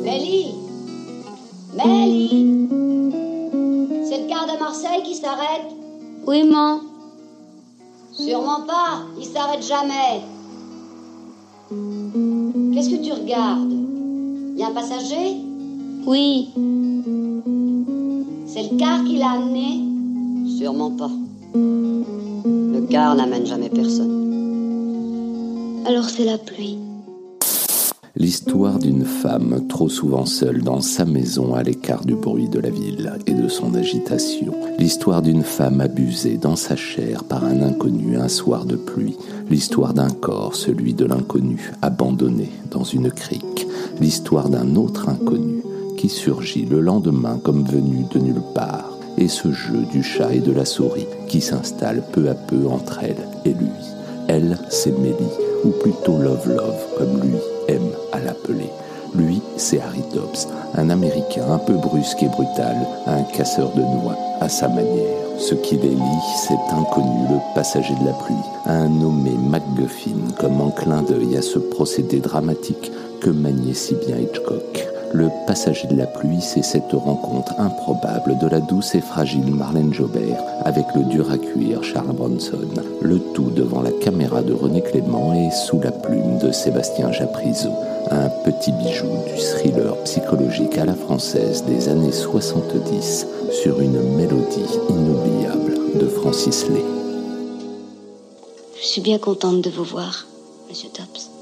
Mélie Mélie C'est le quart de Marseille qui s'arrête Oui, maman. Sûrement pas, il s'arrête jamais. Qu'est-ce que tu regardes? Y a un passager? Oui. C'est le car qui l'a amené? Sûrement pas. Le car n'amène jamais personne. Alors c'est la pluie. L'histoire d'une femme trop souvent seule dans sa maison à l'écart du bruit de la ville et de son agitation. L'histoire d'une femme abusée dans sa chair par un inconnu un soir de pluie. L'histoire d'un corps, celui de l'inconnu, abandonné dans une crique. L'histoire d'un autre inconnu qui surgit le lendemain comme venu de nulle part. Et ce jeu du chat et de la souris qui s'installe peu à peu entre elle et lui. Elle, c'est Mélie, ou plutôt Love Love, comme lui c'est Harry Dobbs, un Américain un peu brusque et brutal, un casseur de noix à sa manière. Ce qui les lie, c'est inconnu, le passager de la pluie, un nommé MacGuffin, comme en clin d'œil à ce procédé dramatique que maniait si bien Hitchcock. Le passager de la pluie, c'est cette rencontre improbable de la douce et fragile Marlène Jobert avec le dur à cuire Charles Bronson. Le tout devant la caméra de René Clément et sous la plume de Sébastien Japrisot. Un petit bijou du thriller psychologique à la française des années 70 sur une mélodie inoubliable de Francis Lay. Je suis bien contente de vous voir, monsieur Dobbs.